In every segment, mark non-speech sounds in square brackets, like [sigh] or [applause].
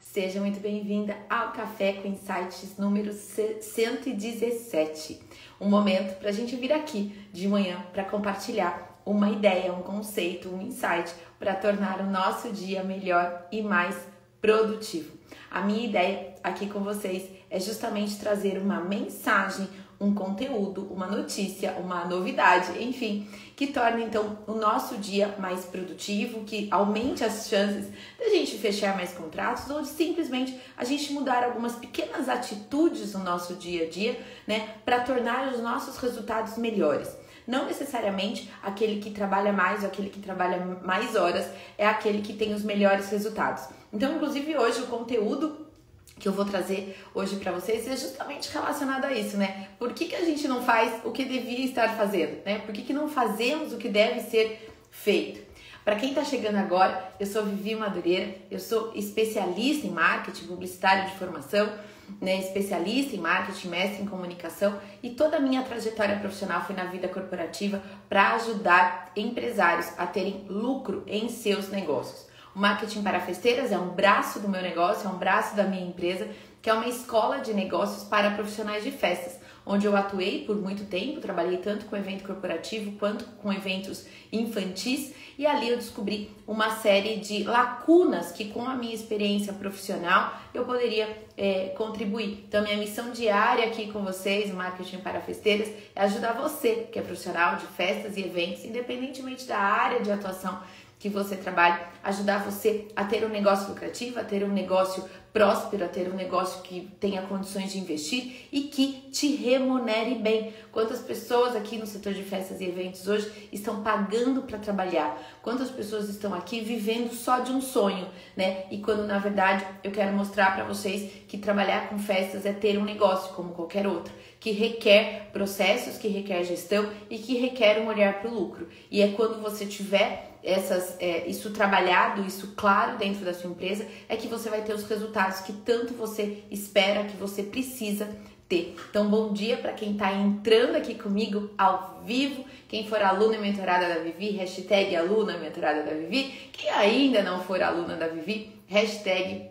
Seja muito bem-vinda ao Café com Insights número 117. Um momento para a gente vir aqui de manhã para compartilhar uma ideia, um conceito, um insight para tornar o nosso dia melhor e mais produtivo. A minha ideia aqui com vocês é justamente trazer uma mensagem, um conteúdo, uma notícia, uma novidade, enfim, que torne então o nosso dia mais produtivo, que aumente as chances da gente fechar mais contratos ou de simplesmente a gente mudar algumas pequenas atitudes no nosso dia a dia, né, para tornar os nossos resultados melhores. Não necessariamente aquele que trabalha mais ou aquele que trabalha mais horas é aquele que tem os melhores resultados. Então, inclusive hoje o conteúdo que eu vou trazer hoje para vocês é justamente relacionado a isso, né? Por que, que a gente não faz o que devia estar fazendo, né? Por que, que não fazemos o que deve ser feito? Para quem está chegando agora, eu sou Vivi Madureira, eu sou especialista em marketing publicitário de formação, né, especialista em marketing, mestre em comunicação e toda a minha trajetória profissional foi na vida corporativa para ajudar empresários a terem lucro em seus negócios. O marketing para festeiras é um braço do meu negócio, é um braço da minha empresa, que é uma escola de negócios para profissionais de festas, onde eu atuei por muito tempo, trabalhei tanto com evento corporativo quanto com eventos infantis, e ali eu descobri uma série de lacunas que, com a minha experiência profissional, eu poderia é, contribuir. Então, minha missão diária aqui com vocês, Marketing para Festeiras, é ajudar você, que é profissional de festas e eventos, independentemente da área de atuação que você trabalhe, ajudar você a ter um negócio lucrativo, a ter um negócio próspero, a ter um negócio que tenha condições de investir e que te remunere bem. Quantas pessoas aqui no setor de festas e eventos hoje estão pagando para trabalhar? Quantas pessoas estão aqui vivendo só de um sonho, né? E quando na verdade eu quero mostrar para vocês que trabalhar com festas é ter um negócio como qualquer outro, que requer processos, que requer gestão e que requer um olhar para o lucro. E é quando você tiver essas, é, isso trabalhado, isso claro dentro da sua empresa, é que você vai ter os resultados que tanto você espera, que você precisa ter. Então, bom dia para quem está entrando aqui comigo ao vivo, quem for aluna e mentorada da Vivi, hashtag aluna mentorada da Vivi, quem ainda não for aluna da Vivi, hashtag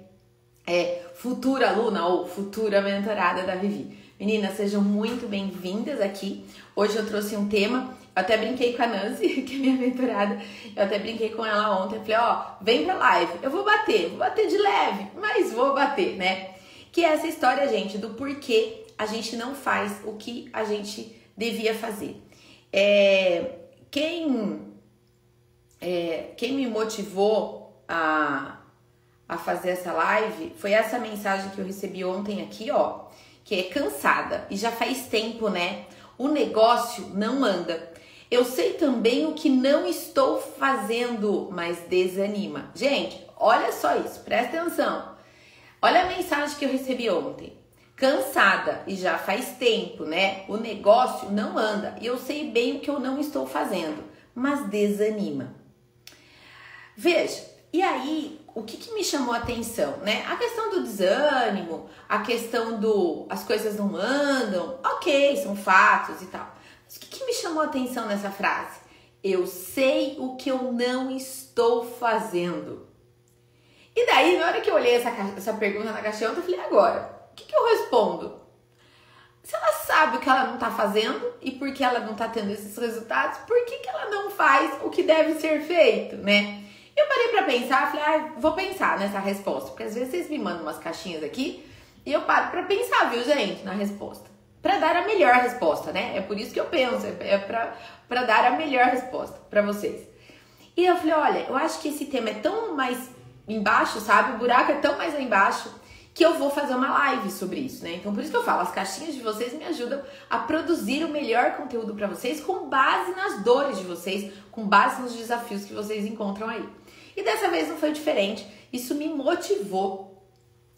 é, futura aluna ou futura mentorada da Vivi. Meninas, sejam muito bem-vindas aqui. Hoje eu trouxe um tema até brinquei com a Nancy, [laughs] que é minha mentorada. Eu até brinquei com ela ontem. Falei, ó, vem pra live. Eu vou bater, vou bater de leve, mas vou bater, né? Que é essa história, gente, do porquê a gente não faz o que a gente devia fazer. É, quem, é, quem me motivou a, a fazer essa live foi essa mensagem que eu recebi ontem aqui, ó, que é cansada e já faz tempo, né? O negócio não anda. Eu sei também o que não estou fazendo, mas desanima. Gente, olha só isso, presta atenção. Olha a mensagem que eu recebi ontem. Cansada e já faz tempo, né? O negócio não anda e eu sei bem o que eu não estou fazendo, mas desanima. Veja, e aí o que, que me chamou a atenção, né? A questão do desânimo, a questão do as coisas não andam, ok, são fatos e tal. Mas o que, que me chamou a atenção nessa frase? Eu sei o que eu não estou fazendo. E daí, na hora que eu olhei essa, essa pergunta na caixinha, eu falei, agora, o que, que eu respondo? Se ela sabe o que ela não está fazendo e por que ela não está tendo esses resultados, por que, que ela não faz o que deve ser feito, né? Eu parei para pensar, falei, ah, vou pensar nessa resposta, porque às vezes vocês me mandam umas caixinhas aqui e eu paro para pensar, viu, gente, na resposta para dar a melhor resposta, né? É por isso que eu penso, é para dar a melhor resposta para vocês. E eu falei, olha, eu acho que esse tema é tão mais embaixo, sabe? O buraco é tão mais lá embaixo que eu vou fazer uma live sobre isso, né? Então por isso que eu falo, as caixinhas de vocês me ajudam a produzir o melhor conteúdo para vocês com base nas dores de vocês, com base nos desafios que vocês encontram aí. E dessa vez não foi diferente. Isso me motivou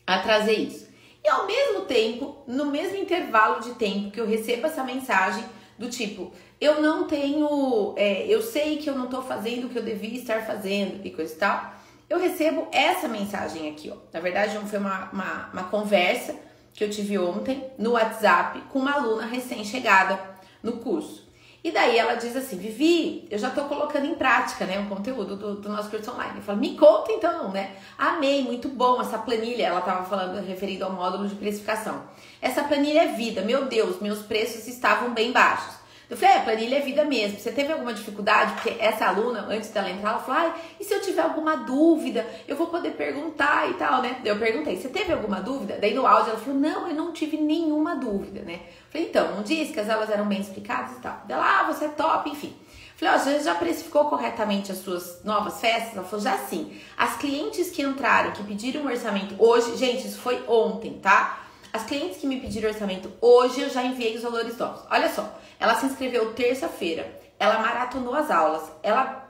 a trazer isso. E ao mesmo tempo, no mesmo intervalo de tempo que eu recebo essa mensagem do tipo, eu não tenho, é, eu sei que eu não tô fazendo o que eu devia estar fazendo e coisa e tal, eu recebo essa mensagem aqui, ó. Na verdade, foi uma, uma, uma conversa que eu tive ontem no WhatsApp com uma aluna recém-chegada no curso. E daí ela diz assim, Vivi, eu já estou colocando em prática, né, o conteúdo do, do, nosso curso online. Eu falo, me conta então, né? Amei, muito bom essa planilha. Ela estava falando referido ao módulo de precificação. Essa planilha é vida, meu Deus, meus preços estavam bem baixos. Eu falei, é, planilha é vida mesmo. Você teve alguma dificuldade? Porque essa aluna, antes dela entrar, ela falou, ai, e se eu tiver alguma dúvida, eu vou poder perguntar e tal, né? Eu perguntei, você teve alguma dúvida? Daí no áudio ela falou, não, eu não tive nenhuma dúvida, né? Falei, então, não disse que as aulas eram bem explicadas e tal. Ela, ah, você é top, enfim. Falei, ó, você já precificou corretamente as suas novas festas? Ela falou, já sim. As clientes que entraram, que pediram um orçamento hoje, gente, isso foi ontem, tá? As clientes que me pediram orçamento hoje, eu já enviei os valores novos. Olha só, ela se inscreveu terça-feira, ela maratonou as aulas, ela,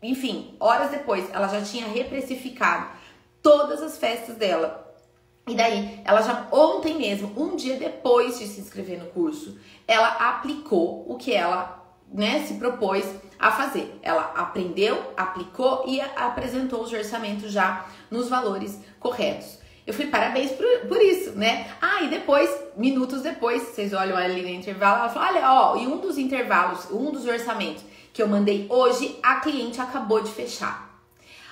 enfim, horas depois, ela já tinha reprecificado todas as festas dela. E daí, ela já ontem mesmo, um dia depois de se inscrever no curso, ela aplicou o que ela, né, se propôs a fazer. Ela aprendeu, aplicou e apresentou os orçamentos já nos valores corretos. Eu fui parabéns por, por isso, né? Ah, e depois, minutos depois, vocês olham ali no intervalo, ela falou: olha, ó, e um dos intervalos, um dos orçamentos que eu mandei hoje, a cliente acabou de fechar.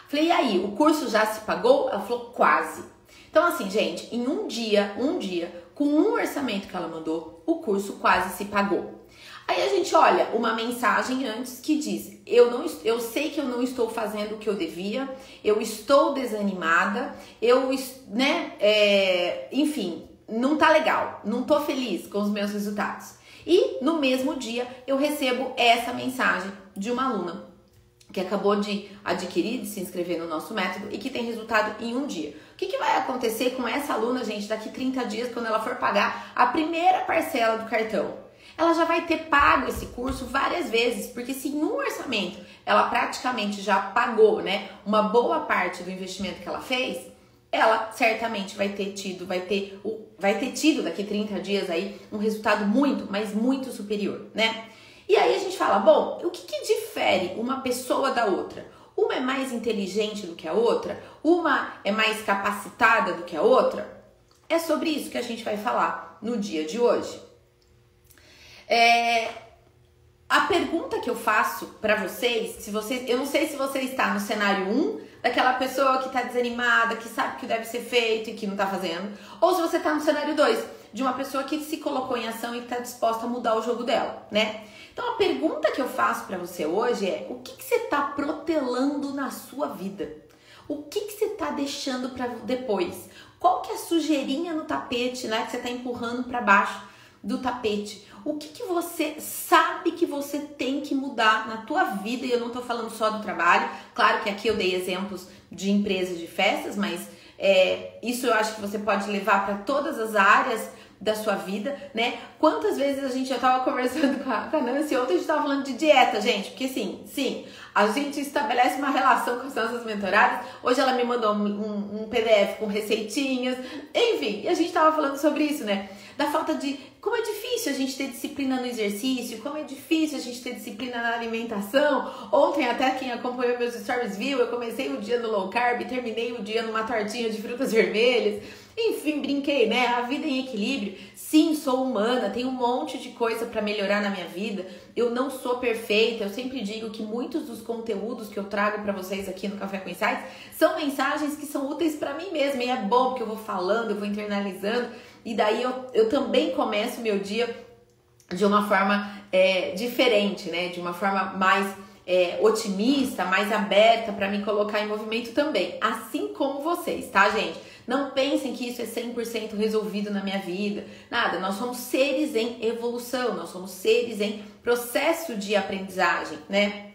Falei, e aí, o curso já se pagou? Ela falou, quase. Então, assim, gente, em um dia, um dia, com um orçamento que ela mandou, o curso quase se pagou. Aí a gente olha uma mensagem antes que diz: eu não eu sei que eu não estou fazendo o que eu devia, eu estou desanimada, eu né, é, enfim, não tá legal, não tô feliz com os meus resultados. E no mesmo dia eu recebo essa mensagem de uma aluna que acabou de adquirir, de se inscrever no nosso método e que tem resultado em um dia. O que, que vai acontecer com essa aluna, gente, daqui 30 dias, quando ela for pagar a primeira parcela do cartão? Ela já vai ter pago esse curso várias vezes, porque se em um orçamento ela praticamente já pagou, né, uma boa parte do investimento que ela fez, ela certamente vai ter tido, vai ter, vai ter tido daqui 30 dias aí um resultado muito, mas muito superior, né? E aí a gente fala, bom, o que, que difere uma pessoa da outra? Uma é mais inteligente do que a outra? Uma é mais capacitada do que a outra? É sobre isso que a gente vai falar no dia de hoje. É, a pergunta que eu faço para vocês, se vocês, eu não sei se você está no cenário 1, daquela pessoa que está desanimada, que sabe que deve ser feito e que não está fazendo, ou se você está no cenário 2, de uma pessoa que se colocou em ação e está disposta a mudar o jogo dela, né? Então a pergunta que eu faço para você hoje é: o que, que você está protelando na sua vida? O que, que você está deixando para depois? Qual que é a sujeirinha no tapete, né, que você está empurrando para baixo do tapete? o que, que você sabe que você tem que mudar na tua vida, e eu não estou falando só do trabalho, claro que aqui eu dei exemplos de empresas de festas, mas é, isso eu acho que você pode levar para todas as áreas da sua vida, né? Quantas vezes a gente já tava conversando com a, Nancy, ontem a gente tava falando de dieta, gente, porque sim, sim, a gente estabelece uma relação com as nossas mentoradas. Hoje ela me mandou um, um, um PDF com receitinhas, enfim, e a gente tava falando sobre isso, né? Da falta de como é difícil a gente ter disciplina no exercício, como é difícil a gente ter disciplina na alimentação. Ontem, até quem acompanhou meus stories viu, eu comecei o dia no low carb, terminei o dia numa tortinha de frutas vermelhas. Enfim, brinquei, né? A vida em equilíbrio. Sim, sou humana, tenho um monte de coisa para melhorar na minha vida. Eu não sou perfeita. Eu sempre digo que muitos dos conteúdos que eu trago para vocês aqui no Café com Insights são mensagens que são úteis para mim mesma. E é bom porque eu vou falando, eu vou internalizando. E daí eu, eu também começo meu dia de uma forma é, diferente, né? De uma forma mais é, otimista, mais aberta para me colocar em movimento também. Assim como vocês, tá, gente? Não pensem que isso é 100% resolvido na minha vida. Nada, nós somos seres em evolução, nós somos seres em processo de aprendizagem, né?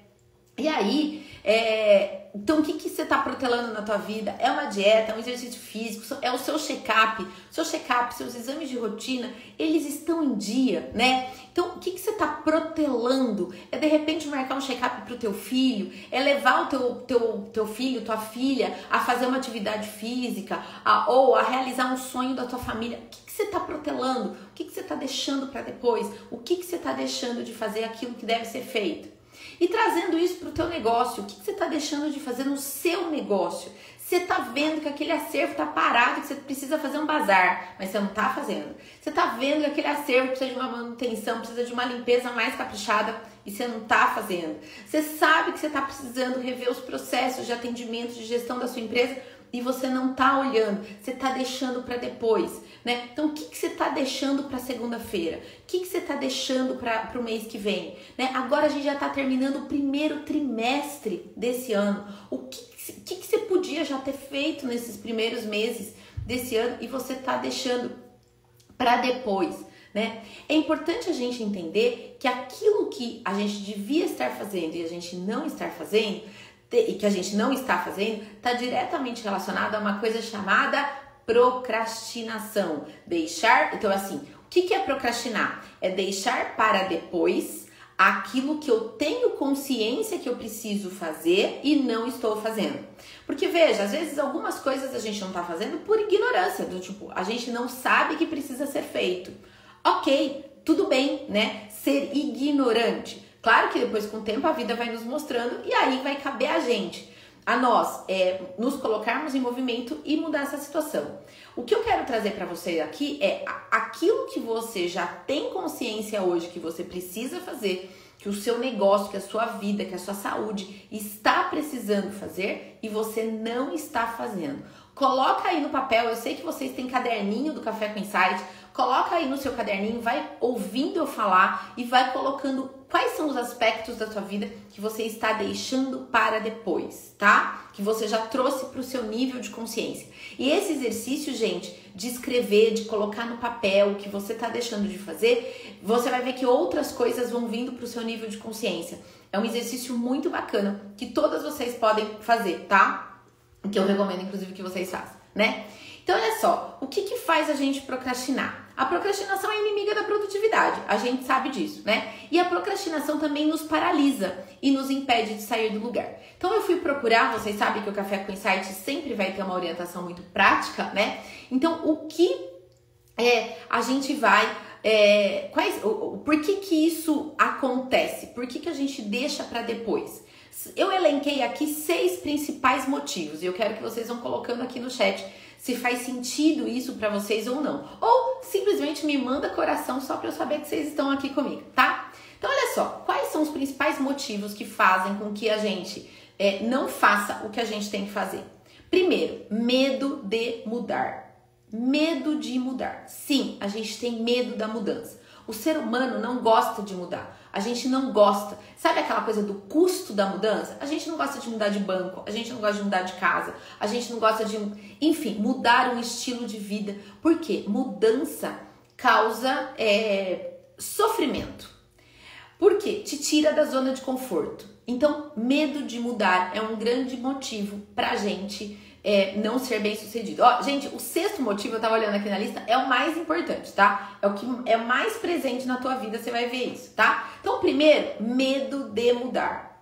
E aí, é, então o que, que você está protelando na tua vida? É uma dieta, é um exercício físico, é o seu check-up. Seu check-up, seus exames de rotina, eles estão em dia, né? Então, o que, que você está protelando? É de repente marcar um check-up para o teu filho? É levar o teu, teu, teu filho, tua filha a fazer uma atividade física? A, ou a realizar um sonho da tua família? O que, que você está protelando? O que, que você está deixando para depois? O que, que você está deixando de fazer aquilo que deve ser feito? E trazendo isso para o teu negócio, o que, que você está deixando de fazer no seu negócio? Você está vendo que aquele acervo está parado, que você precisa fazer um bazar, mas você não está fazendo. Você está vendo que aquele acervo precisa de uma manutenção, precisa de uma limpeza mais caprichada e você não está fazendo. Você sabe que você está precisando rever os processos de atendimento, de gestão da sua empresa e você não está olhando, você está deixando para depois. Né? Então, o que, que você está deixando para segunda-feira? O que, que você está deixando para o mês que vem? Né? Agora a gente já está terminando o primeiro trimestre desse ano. O que, que, que você podia já ter feito nesses primeiros meses desse ano e você está deixando para depois? Né? É importante a gente entender que aquilo que a gente devia estar fazendo e a gente não estar fazendo, e que a gente não está fazendo, está diretamente relacionado a uma coisa chamada procrastinação. Deixar, então assim, o que, é procrastinar? É deixar para depois aquilo que eu tenho consciência que eu preciso fazer e não estou fazendo. Porque veja, às vezes algumas coisas a gente não está fazendo por ignorância, do tipo, a gente não sabe que precisa ser feito. Ok, tudo bem, né? Ser ignorante. Claro que depois com o tempo a vida vai nos mostrando e aí vai caber a gente a nós é, nos colocarmos em movimento e mudar essa situação. O que eu quero trazer para você aqui é aquilo que você já tem consciência hoje que você precisa fazer, que o seu negócio, que a sua vida, que a sua saúde está precisando fazer e você não está fazendo. Coloca aí no papel, eu sei que vocês têm caderninho do Café com Insight, coloca aí no seu caderninho, vai ouvindo eu falar e vai colocando quais são os aspectos da sua vida que você está deixando para depois, tá? Que você já trouxe para o seu nível de consciência. E esse exercício, gente, de escrever, de colocar no papel o que você está deixando de fazer, você vai ver que outras coisas vão vindo para o seu nível de consciência. É um exercício muito bacana que todas vocês podem fazer, tá? que eu recomendo, inclusive, que vocês façam, né? Então, olha só, o que, que faz a gente procrastinar? A procrastinação é inimiga da produtividade, a gente sabe disso, né? E a procrastinação também nos paralisa e nos impede de sair do lugar. Então eu fui procurar, vocês sabem que o Café com Insight sempre vai ter uma orientação muito prática, né? Então o que é, a gente vai. É, quais, por que, que isso acontece? Por que, que a gente deixa para depois? Eu elenquei aqui seis principais motivos e eu quero que vocês vão colocando aqui no chat se faz sentido isso para vocês ou não. Ou simplesmente me manda coração só para eu saber que vocês estão aqui comigo, tá? Então olha só, quais são os principais motivos que fazem com que a gente é, não faça o que a gente tem que fazer? Primeiro, medo de mudar. Medo de mudar. Sim, a gente tem medo da mudança. O ser humano não gosta de mudar. A gente não gosta. Sabe aquela coisa do custo da mudança? A gente não gosta de mudar de banco, a gente não gosta de mudar de casa, a gente não gosta de, enfim, mudar um estilo de vida. Por quê? Mudança causa é, sofrimento. Por quê? Te tira da zona de conforto. Então, medo de mudar é um grande motivo pra gente é, não ser bem sucedido. Ó, gente, o sexto motivo, eu tava olhando aqui na lista, é o mais importante, tá? É o que é mais presente na tua vida, você vai ver isso, tá? Então, primeiro, medo de mudar.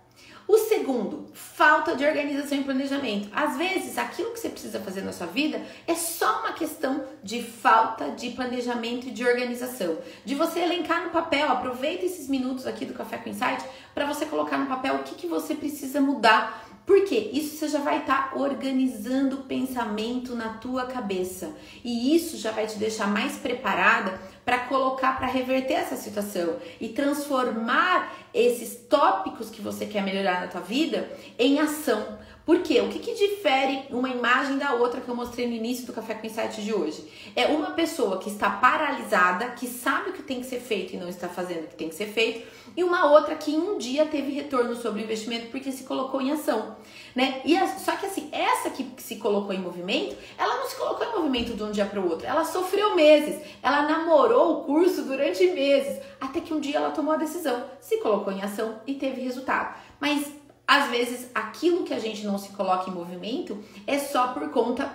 O segundo, falta de organização e planejamento. Às vezes, aquilo que você precisa fazer na sua vida é só uma questão de falta de planejamento e de organização. De você elencar no papel, aproveita esses minutos aqui do Café com Insight para você colocar no papel o que, que você precisa mudar porque isso você já vai estar tá organizando o pensamento na tua cabeça. E isso já vai te deixar mais preparada para colocar, para reverter essa situação e transformar esses tópicos que você quer melhorar na tua vida em ação. Por quê? O que, que difere uma imagem da outra que eu mostrei no início do Café com Insight de hoje? É uma pessoa que está paralisada, que sabe o que tem que ser feito e não está fazendo o que tem que ser feito, e uma outra que um dia teve retorno sobre o investimento porque se colocou em ação, né? E a, só que assim, essa que se colocou em movimento, ela não se colocou em movimento de um dia para o outro, ela sofreu meses, ela namorou o curso durante meses, até que um dia ela tomou a decisão, se colocou em ação e teve resultado. Mas às vezes aquilo que a gente não se coloca em movimento é só por conta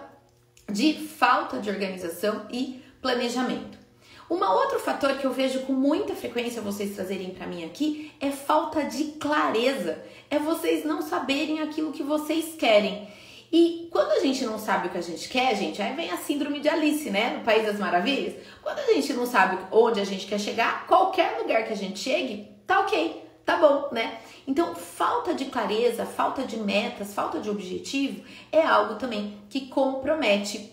de falta de organização e planejamento. Um outro fator que eu vejo com muita frequência vocês trazerem para mim aqui é falta de clareza. É vocês não saberem aquilo que vocês querem. E quando a gente não sabe o que a gente quer, gente, aí vem a síndrome de Alice, né? No País das Maravilhas. Quando a gente não sabe onde a gente quer chegar, qualquer lugar que a gente chegue, tá ok tá bom, né? Então, falta de clareza, falta de metas, falta de objetivo é algo também que compromete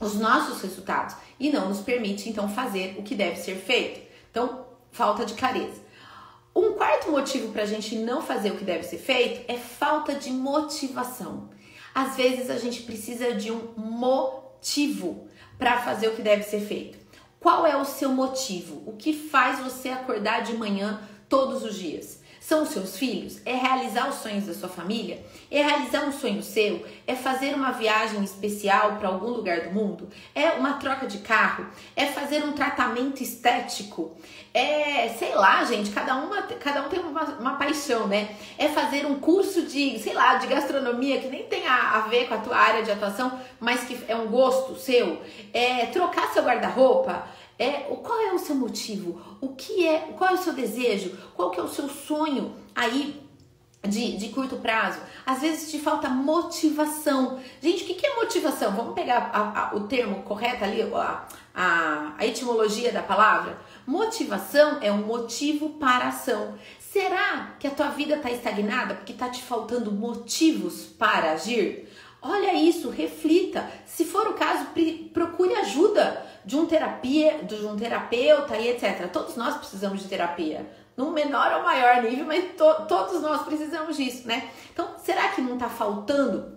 os nossos resultados e não nos permite então fazer o que deve ser feito. Então, falta de clareza. Um quarto motivo para a gente não fazer o que deve ser feito é falta de motivação. Às vezes a gente precisa de um motivo para fazer o que deve ser feito. Qual é o seu motivo? O que faz você acordar de manhã todos os dias? São os seus filhos? É realizar os sonhos da sua família? É realizar um sonho seu? É fazer uma viagem especial para algum lugar do mundo? É uma troca de carro? É fazer um tratamento estético? É, sei lá, gente, cada, uma, cada um tem uma, uma paixão, né? É fazer um curso de, sei lá, de gastronomia que nem tem a, a ver com a tua área de atuação, mas que é um gosto seu? É trocar seu guarda-roupa? É, qual é o seu motivo? O que é? Qual é o seu desejo? Qual que é o seu sonho aí de, de curto prazo? Às vezes te falta motivação. Gente, o que, que é motivação? Vamos pegar a, a, o termo correto ali, a, a, a etimologia da palavra. Motivação é um motivo para ação. Será que a tua vida está estagnada porque está te faltando motivos para agir? Olha isso, reflita. Se for o caso, procure ajuda de um terapia, de um terapeuta e etc. Todos nós precisamos de terapia, num menor ou maior nível, mas to, todos nós precisamos disso, né? Então, será que não está faltando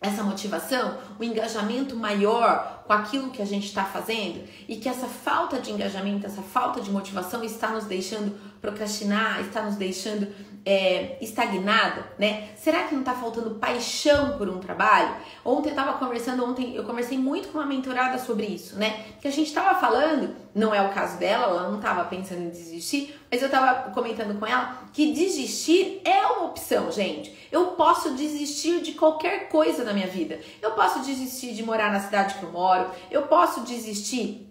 essa motivação, o um engajamento maior com aquilo que a gente está fazendo e que essa falta de engajamento, essa falta de motivação está nos deixando procrastinar, está nos deixando é, estagnada, né? Será que não está faltando paixão por um trabalho? Ontem eu estava conversando, ontem eu conversei muito com uma mentorada sobre isso, né? Que a gente estava falando, não é o caso dela, ela não estava pensando em desistir, mas eu estava comentando com ela que desistir é uma opção, gente. Eu posso desistir de qualquer coisa na minha vida. Eu posso desistir de morar na cidade que eu moro, eu posso desistir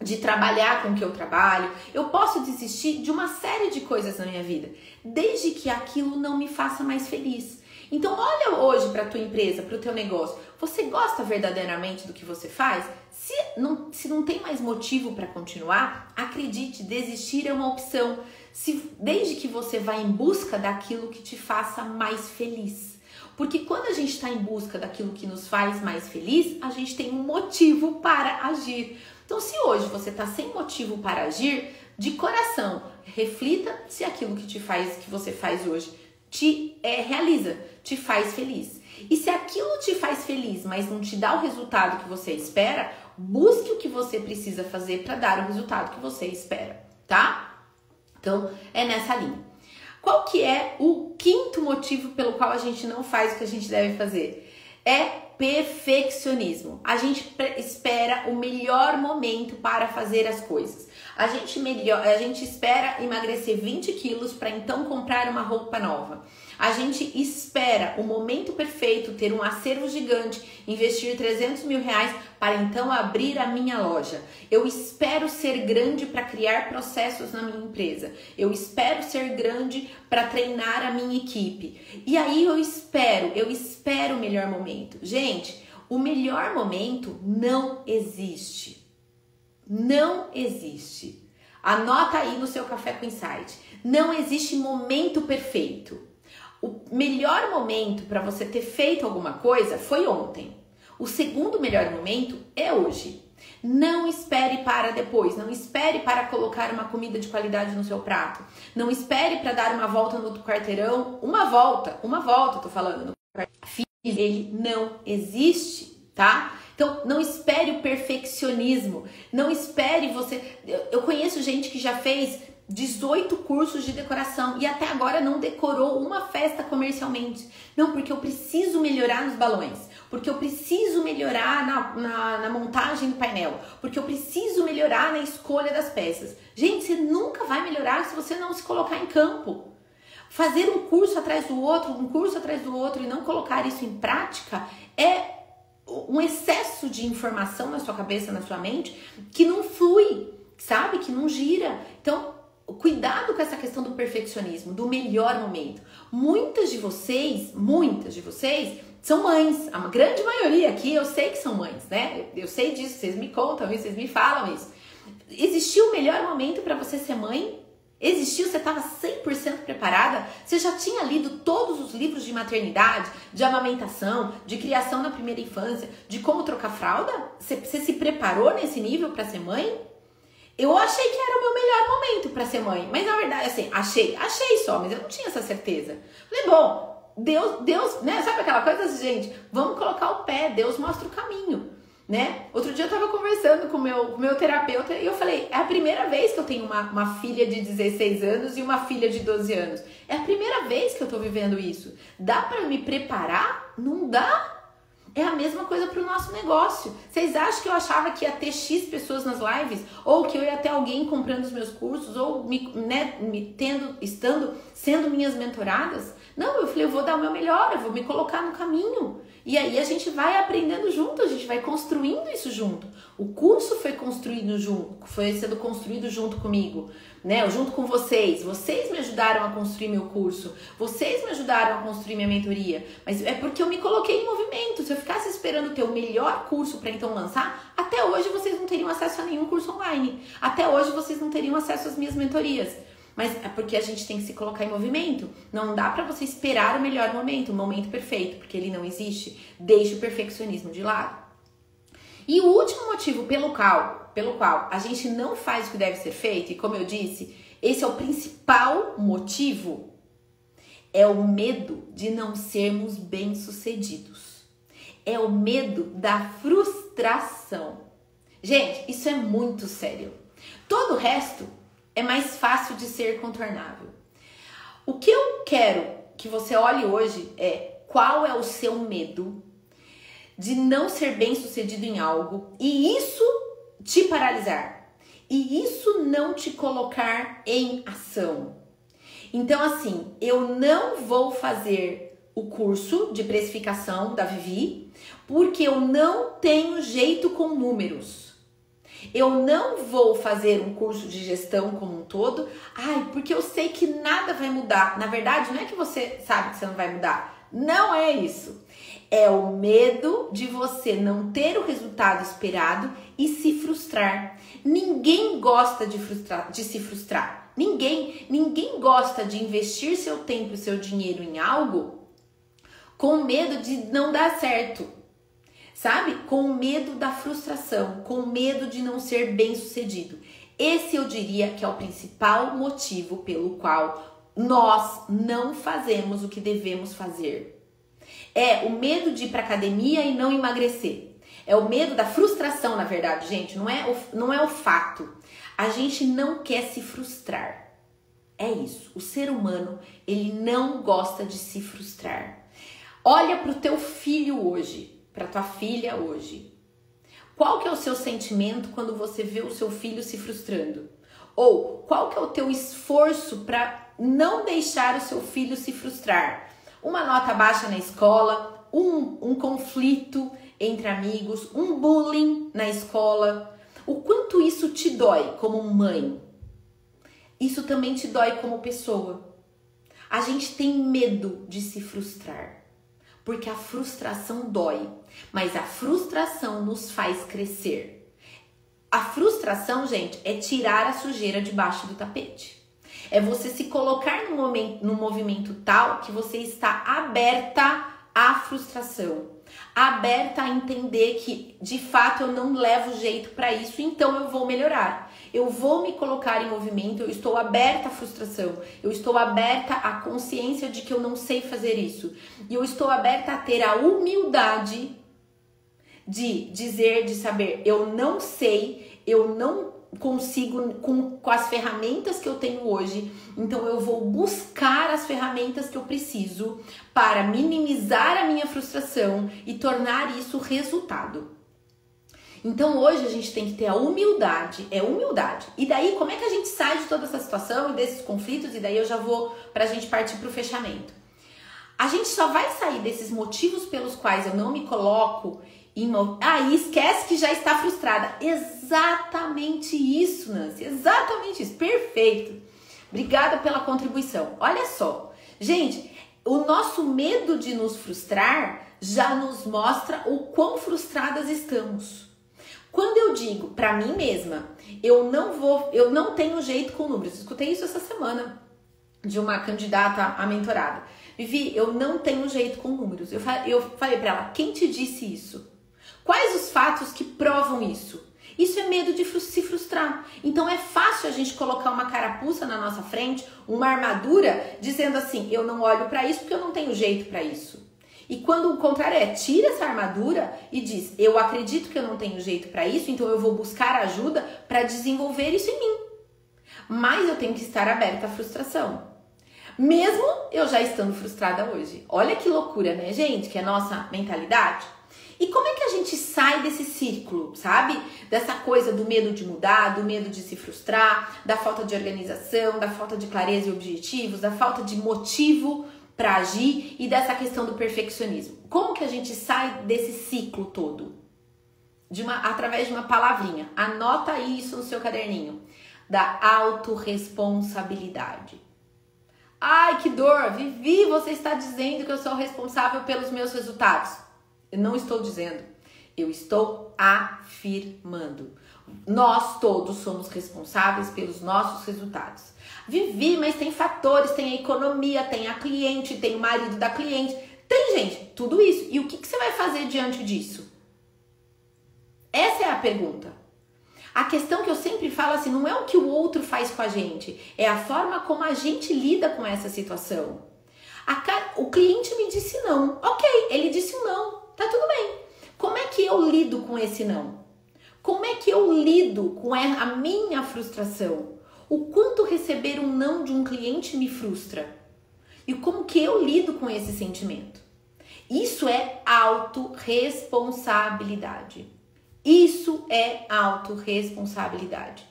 de trabalhar com o que eu trabalho, eu posso desistir de uma série de coisas na minha vida, desde que aquilo não me faça mais feliz. Então olha hoje para tua empresa, para o teu negócio. Você gosta verdadeiramente do que você faz? Se não, se não tem mais motivo para continuar, acredite, desistir é uma opção. Se desde que você vá em busca daquilo que te faça mais feliz. Porque quando a gente está em busca daquilo que nos faz mais feliz, a gente tem um motivo para agir. Então, se hoje você está sem motivo para agir, de coração, reflita se aquilo que te faz, que você faz hoje, te é, realiza, te faz feliz. E se aquilo te faz feliz, mas não te dá o resultado que você espera, busque o que você precisa fazer para dar o resultado que você espera, tá? Então, é nessa linha. Qual que é o quinto motivo pelo qual a gente não faz o que a gente deve fazer? É perfeccionismo. A gente espera o melhor momento para fazer as coisas. A gente, melhor, a gente espera emagrecer 20 quilos para então comprar uma roupa nova. A gente espera o momento perfeito, ter um acervo gigante, investir 300 mil reais para então abrir a minha loja. Eu espero ser grande para criar processos na minha empresa. Eu espero ser grande para treinar a minha equipe. E aí eu espero, eu espero o melhor momento. Gente, o melhor momento não existe. Não existe. Anota aí no seu café com insight. Não existe momento perfeito. O melhor momento para você ter feito alguma coisa foi ontem. O segundo melhor momento é hoje. Não espere para depois, não espere para colocar uma comida de qualidade no seu prato. Não espere para dar uma volta no quarteirão, uma volta, uma volta, tô falando. Ele não existe, tá? Então, não espere o perfeccionismo. Não espere você. Eu conheço gente que já fez 18 cursos de decoração e até agora não decorou uma festa comercialmente. Não, porque eu preciso melhorar nos balões, porque eu preciso melhorar na, na, na, montagem do painel, porque eu preciso melhorar na escolha das peças. Gente, você nunca vai melhorar se você não se colocar em campo. Fazer um curso atrás do outro, um curso atrás do outro e não colocar isso em prática é um excesso de informação na sua cabeça, na sua mente, que não flui, sabe? Que não gira. Então, cuidado com essa questão do perfeccionismo, do melhor momento. Muitas de vocês, muitas de vocês são mães. A grande maioria aqui eu sei que são mães, né? Eu, sei disso, vocês me contam isso, vocês me falam isso. Existiu o melhor momento para você ser mãe? Existiu, você estava 100% preparada? Você já tinha lido todos os livros de maternidade, de amamentação, de criação na primeira infância, de como trocar fralda? Você, você se preparou nesse nível para ser mãe? Eu achei que era o meu melhor momento para ser mãe, mas na verdade, assim, achei, achei só, mas eu não tinha essa certeza. Falei, bom, Deus, Deus, né? Sabe aquela coisa assim, gente? Vamos colocar o pé, Deus mostra o caminho né? Outro dia eu tava conversando com o meu, meu terapeuta e eu falei: é a primeira vez que eu tenho uma, uma filha de 16 anos e uma filha de 12 anos. É a primeira vez que eu tô vivendo isso. Dá para me preparar? Não dá. É a mesma coisa para o nosso negócio. Vocês acham que eu achava que ia ter X pessoas nas lives? Ou que eu ia ter alguém comprando os meus cursos? Ou me, né, me tendo, estando, sendo minhas mentoradas? Não, eu falei, eu vou dar o meu melhor, eu vou me colocar no caminho. E aí a gente vai aprendendo junto, a gente vai construindo isso junto. O curso foi construído junto, foi sendo construído junto comigo, né? Junto com vocês. Vocês me ajudaram a construir meu curso, vocês me ajudaram a construir minha mentoria. Mas é porque eu me coloquei em movimento. Se eu ficasse esperando ter o melhor curso para então lançar, até hoje vocês não teriam acesso a nenhum curso online. Até hoje vocês não teriam acesso às minhas mentorias. Mas é porque a gente tem que se colocar em movimento. Não dá para você esperar o melhor momento, o momento perfeito, porque ele não existe. Deixe o perfeccionismo de lado. E o último motivo pelo qual, pelo qual a gente não faz o que deve ser feito, e como eu disse, esse é o principal motivo, é o medo de não sermos bem-sucedidos. É o medo da frustração. Gente, isso é muito sério. Todo o resto é mais fácil de ser contornável. O que eu quero que você olhe hoje é qual é o seu medo de não ser bem sucedido em algo e isso te paralisar e isso não te colocar em ação. Então, assim, eu não vou fazer o curso de precificação da Vivi porque eu não tenho jeito com números. Eu não vou fazer um curso de gestão como um todo, ai, porque eu sei que nada vai mudar. Na verdade, não é que você sabe que você não vai mudar. Não é isso. É o medo de você não ter o resultado esperado e se frustrar. Ninguém gosta de, frustrar, de se frustrar. Ninguém, ninguém gosta de investir seu tempo e seu dinheiro em algo com medo de não dar certo sabe? Com medo da frustração, com medo de não ser bem sucedido. Esse eu diria que é o principal motivo pelo qual nós não fazemos o que devemos fazer. É o medo de ir para academia e não emagrecer. É o medo da frustração, na verdade, gente, não é o, não é o fato. A gente não quer se frustrar. É isso. O ser humano, ele não gosta de se frustrar. Olha para o teu filho hoje para tua filha hoje? Qual que é o seu sentimento quando você vê o seu filho se frustrando? Ou qual que é o teu esforço para não deixar o seu filho se frustrar? Uma nota baixa na escola, um, um conflito entre amigos, um bullying na escola. O quanto isso te dói como mãe? Isso também te dói como pessoa. A gente tem medo de se frustrar porque a frustração dói, mas a frustração nos faz crescer. A frustração, gente, é tirar a sujeira debaixo do tapete. É você se colocar no, momento, no movimento tal que você está aberta à frustração, aberta a entender que de fato eu não levo jeito para isso, então eu vou melhorar eu vou me colocar em movimento, eu estou aberta à frustração, eu estou aberta à consciência de que eu não sei fazer isso. E eu estou aberta a ter a humildade de dizer, de saber, eu não sei, eu não consigo com, com as ferramentas que eu tenho hoje, então eu vou buscar as ferramentas que eu preciso para minimizar a minha frustração e tornar isso resultado. Então hoje a gente tem que ter a humildade, é humildade. E daí, como é que a gente sai de toda essa situação e desses conflitos? E daí eu já vou para a gente partir para o fechamento. A gente só vai sair desses motivos pelos quais eu não me coloco em. Ah, esquece que já está frustrada. Exatamente isso, Nancy. Exatamente isso. Perfeito. Obrigada pela contribuição. Olha só, gente, o nosso medo de nos frustrar já nos mostra o quão frustradas estamos. Quando eu digo para mim mesma, eu não vou, eu não tenho jeito com números. Escutei isso essa semana de uma candidata a mentorada. Vivi, eu não tenho jeito com números. Eu, eu falei para ela, quem te disse isso? Quais os fatos que provam isso? Isso é medo de se frustrar. Então é fácil a gente colocar uma carapuça na nossa frente, uma armadura, dizendo assim: eu não olho para isso porque eu não tenho jeito para isso. E quando o contrário é, tira essa armadura e diz: eu acredito que eu não tenho jeito para isso, então eu vou buscar ajuda para desenvolver isso em mim. Mas eu tenho que estar aberta à frustração. Mesmo eu já estando frustrada hoje. Olha que loucura, né, gente? Que é a nossa mentalidade. E como é que a gente sai desse círculo, sabe? Dessa coisa do medo de mudar, do medo de se frustrar, da falta de organização, da falta de clareza e objetivos, da falta de motivo para agir e dessa questão do perfeccionismo. Como que a gente sai desse ciclo todo? De uma, através de uma palavrinha. Anota isso no seu caderninho. Da autorresponsabilidade. Ai, que dor! Vivi, você está dizendo que eu sou responsável pelos meus resultados. Eu não estou dizendo, eu estou afirmando. Nós todos somos responsáveis pelos nossos resultados. Vivi, mas tem fatores, tem a economia, tem a cliente, tem o marido da cliente, tem gente, tudo isso. E o que, que você vai fazer diante disso? Essa é a pergunta. A questão que eu sempre falo assim, não é o que o outro faz com a gente, é a forma como a gente lida com essa situação. A, o cliente me disse não. Ok, ele disse não. Tá tudo bem. Como é que eu lido com esse não? Como é que eu lido com a minha frustração? O quanto receber um não de um cliente me frustra? E como que eu lido com esse sentimento? Isso é autorresponsabilidade. Isso é autorresponsabilidade.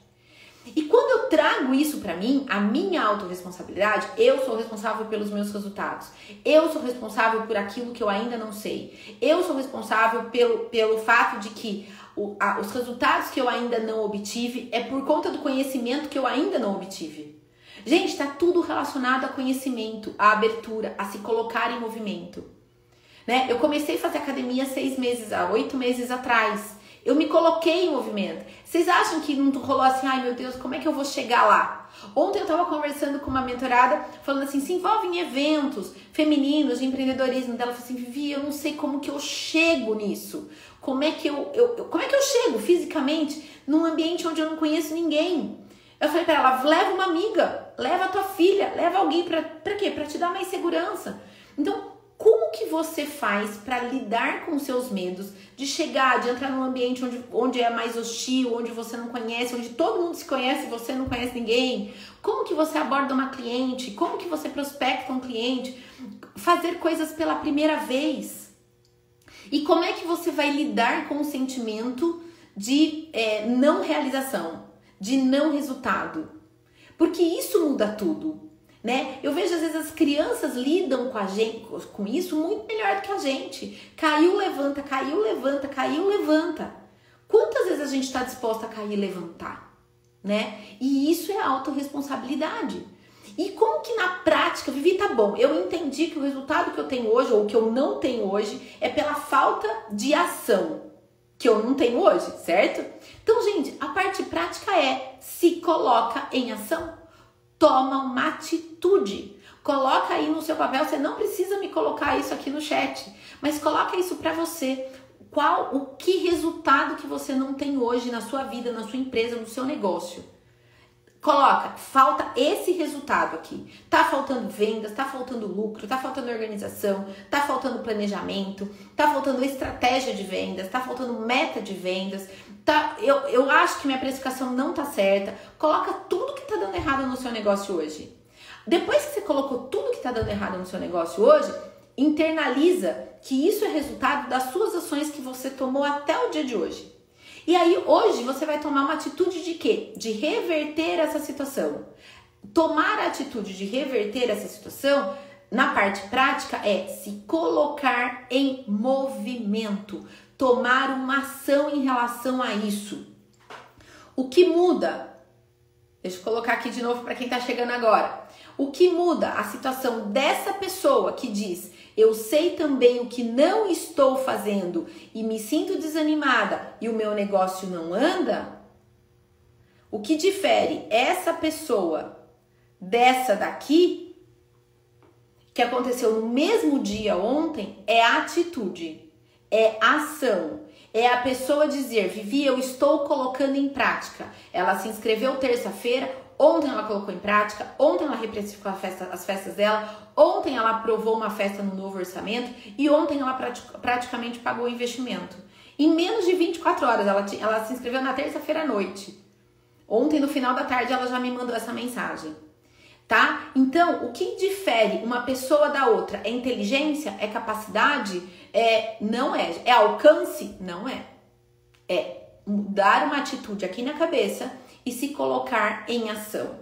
E quando eu trago isso para mim, a minha autorresponsabilidade, eu sou responsável pelos meus resultados. Eu sou responsável por aquilo que eu ainda não sei. Eu sou responsável pelo, pelo fato de que o, a, os resultados que eu ainda não obtive é por conta do conhecimento que eu ainda não obtive. Gente, está tudo relacionado a conhecimento, a abertura, a se colocar em movimento. Né? Eu comecei a fazer academia seis meses, há oito meses atrás. Eu me coloquei em movimento. Vocês acham que não rolou assim, ai meu Deus, como é que eu vou chegar lá? Ontem eu estava conversando com uma mentorada falando assim, se envolve em eventos femininos de empreendedorismo dela, falou assim, Vivi, eu não sei como que eu chego nisso. Como é que eu, eu como é que eu chego fisicamente num ambiente onde eu não conheço ninguém? Eu falei para ela, leva uma amiga, leva a tua filha, leva alguém para para quê? Para te dar mais segurança. Então, como que você faz para lidar com seus medos de chegar, de entrar num ambiente onde, onde é mais hostil, onde você não conhece, onde todo mundo se conhece e você não conhece ninguém? Como que você aborda uma cliente? Como que você prospecta um cliente? Fazer coisas pela primeira vez. E como é que você vai lidar com o sentimento de é, não realização, de não resultado? Porque isso muda tudo né? Eu vejo às vezes as crianças lidam com a gente, com isso muito melhor do que a gente. Caiu, levanta, caiu, levanta, caiu, levanta. Quantas vezes a gente está disposta a cair e levantar, né? E isso é autorresponsabilidade. E como que na prática, Vivi, tá bom, eu entendi que o resultado que eu tenho hoje, ou que eu não tenho hoje, é pela falta de ação que eu não tenho hoje, certo? Então, gente, a parte prática é se coloca em ação toma uma atitude. Coloca aí no seu papel, você não precisa me colocar isso aqui no chat, mas coloca isso para você. Qual o que resultado que você não tem hoje na sua vida, na sua empresa, no seu negócio? Coloca, falta esse resultado aqui. Tá faltando vendas, tá faltando lucro, tá faltando organização, tá faltando planejamento, tá faltando estratégia de vendas, tá faltando meta de vendas, tá, eu, eu acho que minha precificação não tá certa. Coloca tudo que tá dando errado no seu negócio hoje. Depois que você colocou tudo que tá dando errado no seu negócio hoje, internaliza que isso é resultado das suas ações que você tomou até o dia de hoje. E aí hoje você vai tomar uma atitude de quê? De reverter essa situação. Tomar a atitude de reverter essa situação na parte prática é se colocar em movimento, tomar uma ação em relação a isso. O que muda Deixa eu colocar aqui de novo para quem está chegando agora. O que muda a situação dessa pessoa que diz: Eu sei também o que não estou fazendo e me sinto desanimada e o meu negócio não anda? O que difere essa pessoa dessa daqui, que aconteceu no mesmo dia ontem, é a atitude, é ação. É a pessoa dizer, Vivi, eu estou colocando em prática. Ela se inscreveu terça-feira, ontem ela colocou em prática, ontem ela reprecificou festa, as festas dela, ontem ela aprovou uma festa no novo orçamento e ontem ela praticamente pagou o investimento. Em menos de 24 horas, ela, ela se inscreveu na terça-feira à noite. Ontem, no final da tarde, ela já me mandou essa mensagem. Tá? Então, o que difere uma pessoa da outra? É inteligência? É capacidade? É, não é. É alcance? Não é. É mudar uma atitude aqui na cabeça e se colocar em ação.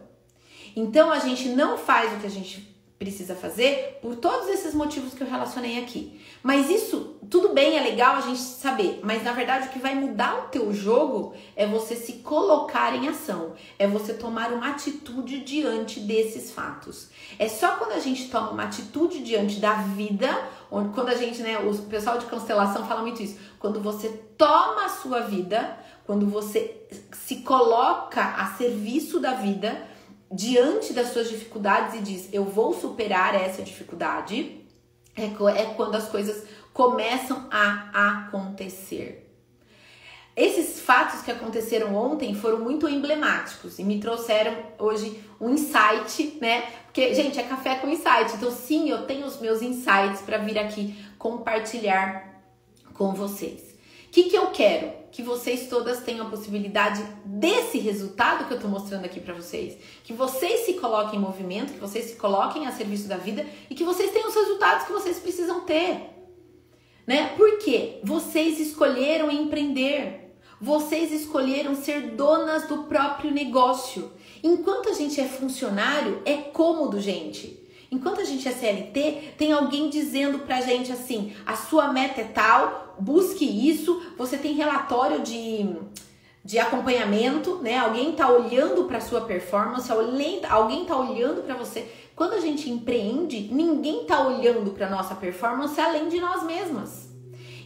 Então a gente não faz o que a gente precisa fazer por todos esses motivos que eu relacionei aqui. Mas isso, tudo bem, é legal a gente saber, mas na verdade o que vai mudar o teu jogo é você se colocar em ação, é você tomar uma atitude diante desses fatos. É só quando a gente toma uma atitude diante da vida, quando a gente, né, o pessoal de constelação fala muito isso, quando você toma a sua vida, quando você se coloca a serviço da vida, diante das suas dificuldades e diz: Eu vou superar essa dificuldade, é, é quando as coisas começam a acontecer. Esses fatos que aconteceram ontem foram muito emblemáticos e me trouxeram hoje um insight, né? Porque, gente, é café com insight. Então, sim, eu tenho os meus insights para vir aqui compartilhar com vocês que, que eu quero? Que vocês todas tenham a possibilidade desse resultado que eu tô mostrando aqui para vocês. Que vocês se coloquem em movimento, que vocês se coloquem a serviço da vida e que vocês tenham os resultados que vocês precisam ter. Né? Porque vocês escolheram empreender. Vocês escolheram ser donas do próprio negócio. Enquanto a gente é funcionário, é cômodo, gente. Enquanto a gente é CLT, tem alguém dizendo pra gente assim: a sua meta é tal, busque isso, você tem relatório de, de acompanhamento, né? Alguém tá olhando pra sua performance, alguém tá olhando para você. Quando a gente empreende, ninguém tá olhando pra nossa performance além de nós mesmas.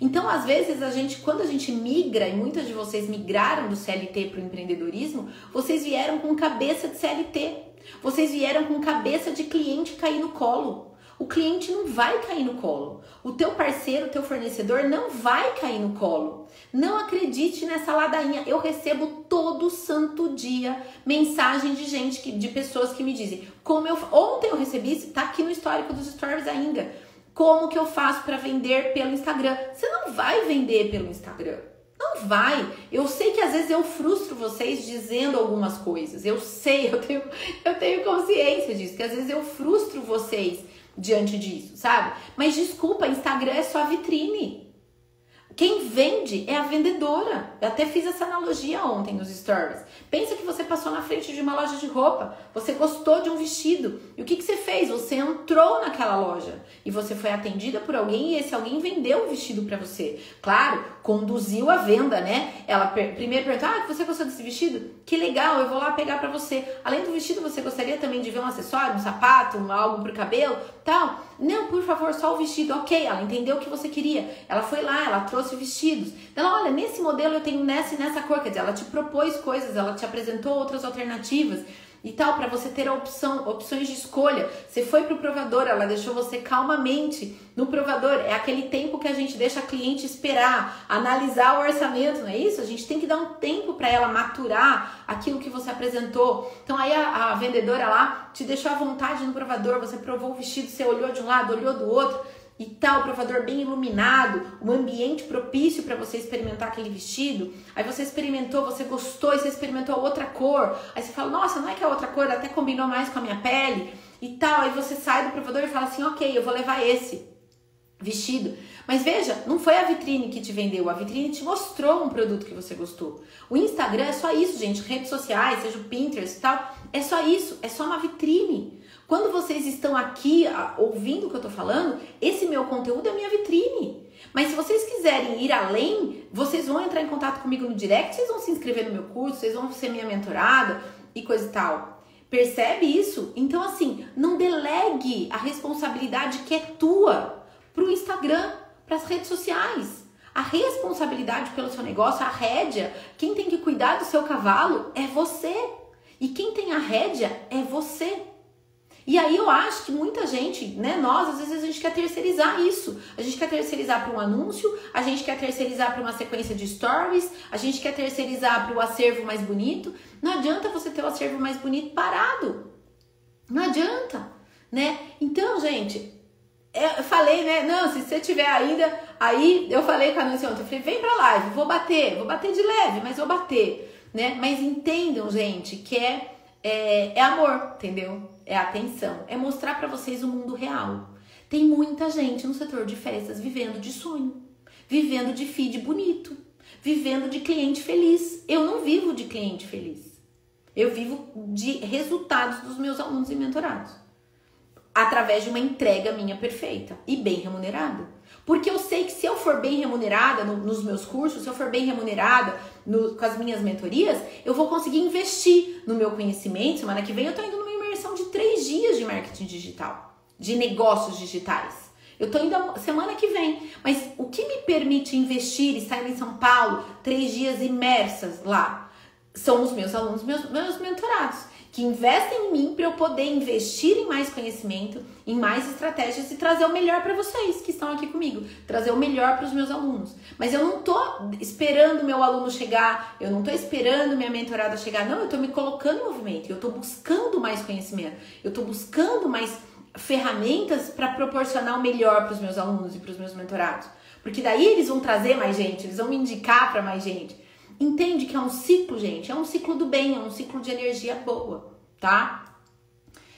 Então, às vezes, a gente, quando a gente migra, e muitas de vocês migraram do CLT para o empreendedorismo, vocês vieram com cabeça de CLT. Vocês vieram com cabeça de cliente cair no colo. O cliente não vai cair no colo. O teu parceiro, o teu fornecedor não vai cair no colo. Não acredite nessa ladainha. Eu recebo todo santo dia mensagem de gente, que, de pessoas que me dizem: como eu ontem eu recebi, tá aqui no histórico dos stories ainda. Como que eu faço para vender pelo Instagram? Você não vai vender pelo Instagram. Não vai. Eu sei que às vezes eu frustro vocês dizendo algumas coisas. Eu sei, [laughs] eu tenho, eu tenho consciência disso, que às vezes eu frustro vocês diante disso, sabe? Mas desculpa, Instagram é só vitrine. Quem vende é a vendedora. Eu até fiz essa analogia ontem nos stories. Pensa que você passou na frente de uma loja de roupa, você gostou de um vestido. E o que, que você fez? Você entrou naquela loja e você foi atendida por alguém e esse alguém vendeu o vestido para você. Claro, conduziu a venda, né? Ela per primeiro perguntou: Ah, você gostou desse vestido? Que legal, eu vou lá pegar para você. Além do vestido, você gostaria também de ver um acessório, um sapato, um, algo pro cabelo? Tal. Não, por favor, só o vestido. Ok, ela entendeu o que você queria. Ela foi lá, ela trouxe vestidos. Ela, olha, nesse modelo eu tenho nessa e nessa cor. Quer dizer, ela te propôs coisas, ela te apresentou outras alternativas e tal, para você ter a opção, opções de escolha. Você foi pro provador, ela deixou você calmamente no provador. É aquele tempo que a gente deixa a cliente esperar, analisar o orçamento, não é isso? A gente tem que dar um tempo para ela maturar aquilo que você apresentou. Então aí a, a vendedora lá te deixou à vontade no provador, você provou o vestido, você olhou de um lado, olhou do outro e tal, provador bem iluminado, um ambiente propício para você experimentar aquele vestido. Aí você experimentou, você gostou e você experimentou outra cor. Aí você fala, nossa, não é que a outra cor até combinou mais com a minha pele e tal. Aí você sai do provador e fala assim, ok, eu vou levar esse vestido. Mas veja, não foi a vitrine que te vendeu, a vitrine te mostrou um produto que você gostou. O Instagram é só isso, gente, redes sociais, seja o Pinterest e tal, é só isso, é só uma vitrine. Quando vocês estão aqui ouvindo o que eu tô falando, esse meu conteúdo é minha vitrine. Mas se vocês quiserem ir além, vocês vão entrar em contato comigo no direct, vocês vão se inscrever no meu curso, vocês vão ser minha mentorada, e coisa e tal. Percebe isso? Então, assim, não delegue a responsabilidade que é tua pro Instagram, para as redes sociais. A responsabilidade pelo seu negócio, a rédea, quem tem que cuidar do seu cavalo é você. E quem tem a rédea é você. E aí eu acho que muita gente, né, nós, às vezes a gente quer terceirizar isso. A gente quer terceirizar para um anúncio, a gente quer terceirizar para uma sequência de stories, a gente quer terceirizar para o acervo mais bonito. Não adianta você ter o acervo mais bonito parado. Não adianta, né? Então, gente, eu falei, né? Não, se você tiver ainda, aí eu falei com a Nancy ontem, eu falei, vem pra live, vou bater, vou bater de leve, mas vou bater, né? Mas entendam, gente, que é, é, é amor, entendeu? é atenção, é mostrar para vocês o mundo real. Tem muita gente no setor de festas vivendo de sonho, vivendo de feed bonito, vivendo de cliente feliz. Eu não vivo de cliente feliz. Eu vivo de resultados dos meus alunos e mentorados. Através de uma entrega minha perfeita e bem remunerada. Porque eu sei que se eu for bem remunerada no, nos meus cursos, se eu for bem remunerada no, com as minhas mentorias, eu vou conseguir investir no meu conhecimento. Semana que vem eu tô indo no imersão de três dias de marketing digital, de negócios digitais. Eu tô indo semana que vem, mas o que me permite investir e sair em São Paulo três dias imersas lá são os meus alunos, meus, meus mentorados que investem em mim para eu poder investir em mais conhecimento, em mais estratégias e trazer o melhor para vocês que estão aqui comigo, trazer o melhor para os meus alunos. Mas eu não tô esperando meu aluno chegar, eu não tô esperando minha mentorada chegar, não, eu tô me colocando em movimento, eu tô buscando mais conhecimento, eu tô buscando mais ferramentas para proporcionar o melhor para os meus alunos e para os meus mentorados. Porque daí eles vão trazer mais gente, eles vão me indicar para mais gente. Entende que é um ciclo, gente? É um ciclo do bem, é um ciclo de energia boa, tá?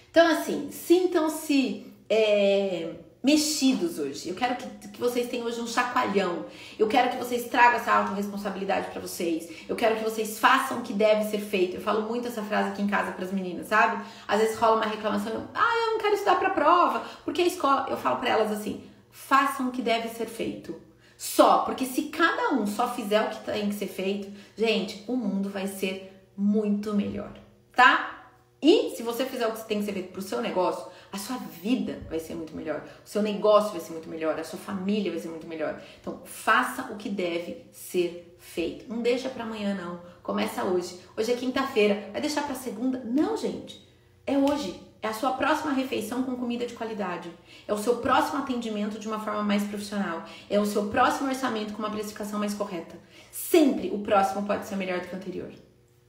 Então, assim, sintam-se é, mexidos hoje. Eu quero que, que, vocês tenham hoje um chacoalhão. Eu quero que vocês tragam essa autorresponsabilidade para vocês. Eu quero que vocês façam o que deve ser feito. Eu falo muito essa frase aqui em casa para as meninas, sabe? Às vezes rola uma reclamação, ah, eu não quero estudar para prova, porque a escola. Eu falo para elas assim: façam o que deve ser feito. Só, porque se cada um só fizer o que tem que ser feito, gente, o mundo vai ser muito melhor, tá? E se você fizer o que tem que ser feito pro seu negócio, a sua vida vai ser muito melhor, o seu negócio vai ser muito melhor, a sua família vai ser muito melhor. Então, faça o que deve ser feito. Não deixa para amanhã não. Começa hoje. Hoje é quinta-feira. Vai deixar para segunda? Não, gente. É hoje. É a sua próxima refeição com comida de qualidade. É o seu próximo atendimento de uma forma mais profissional. É o seu próximo orçamento com uma precificação mais correta. Sempre o próximo pode ser melhor do que o anterior.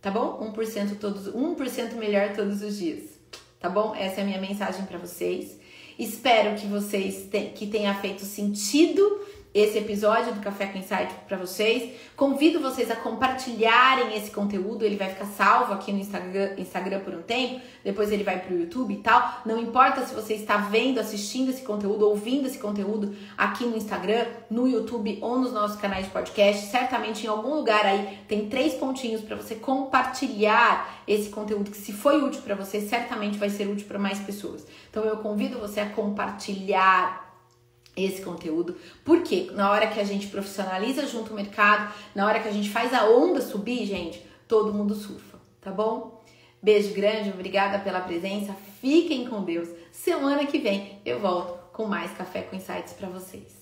Tá bom? 1% todos, 1% melhor todos os dias. Tá bom? Essa é a minha mensagem para vocês. Espero que vocês te, que tenha feito sentido esse episódio do Café com Insight para vocês. Convido vocês a compartilharem esse conteúdo, ele vai ficar salvo aqui no Instagram, Instagram por um tempo, depois ele vai para o YouTube e tal. Não importa se você está vendo, assistindo esse conteúdo, ouvindo esse conteúdo aqui no Instagram, no YouTube ou nos nossos canais de podcast, certamente em algum lugar aí tem três pontinhos para você compartilhar esse conteúdo que se foi útil para você, certamente vai ser útil para mais pessoas. Então eu convido você a compartilhar esse conteúdo, porque na hora que a gente profissionaliza junto o mercado, na hora que a gente faz a onda subir, gente, todo mundo surfa, tá bom? Beijo grande, obrigada pela presença, fiquem com Deus. Semana que vem eu volto com mais café com insights para vocês.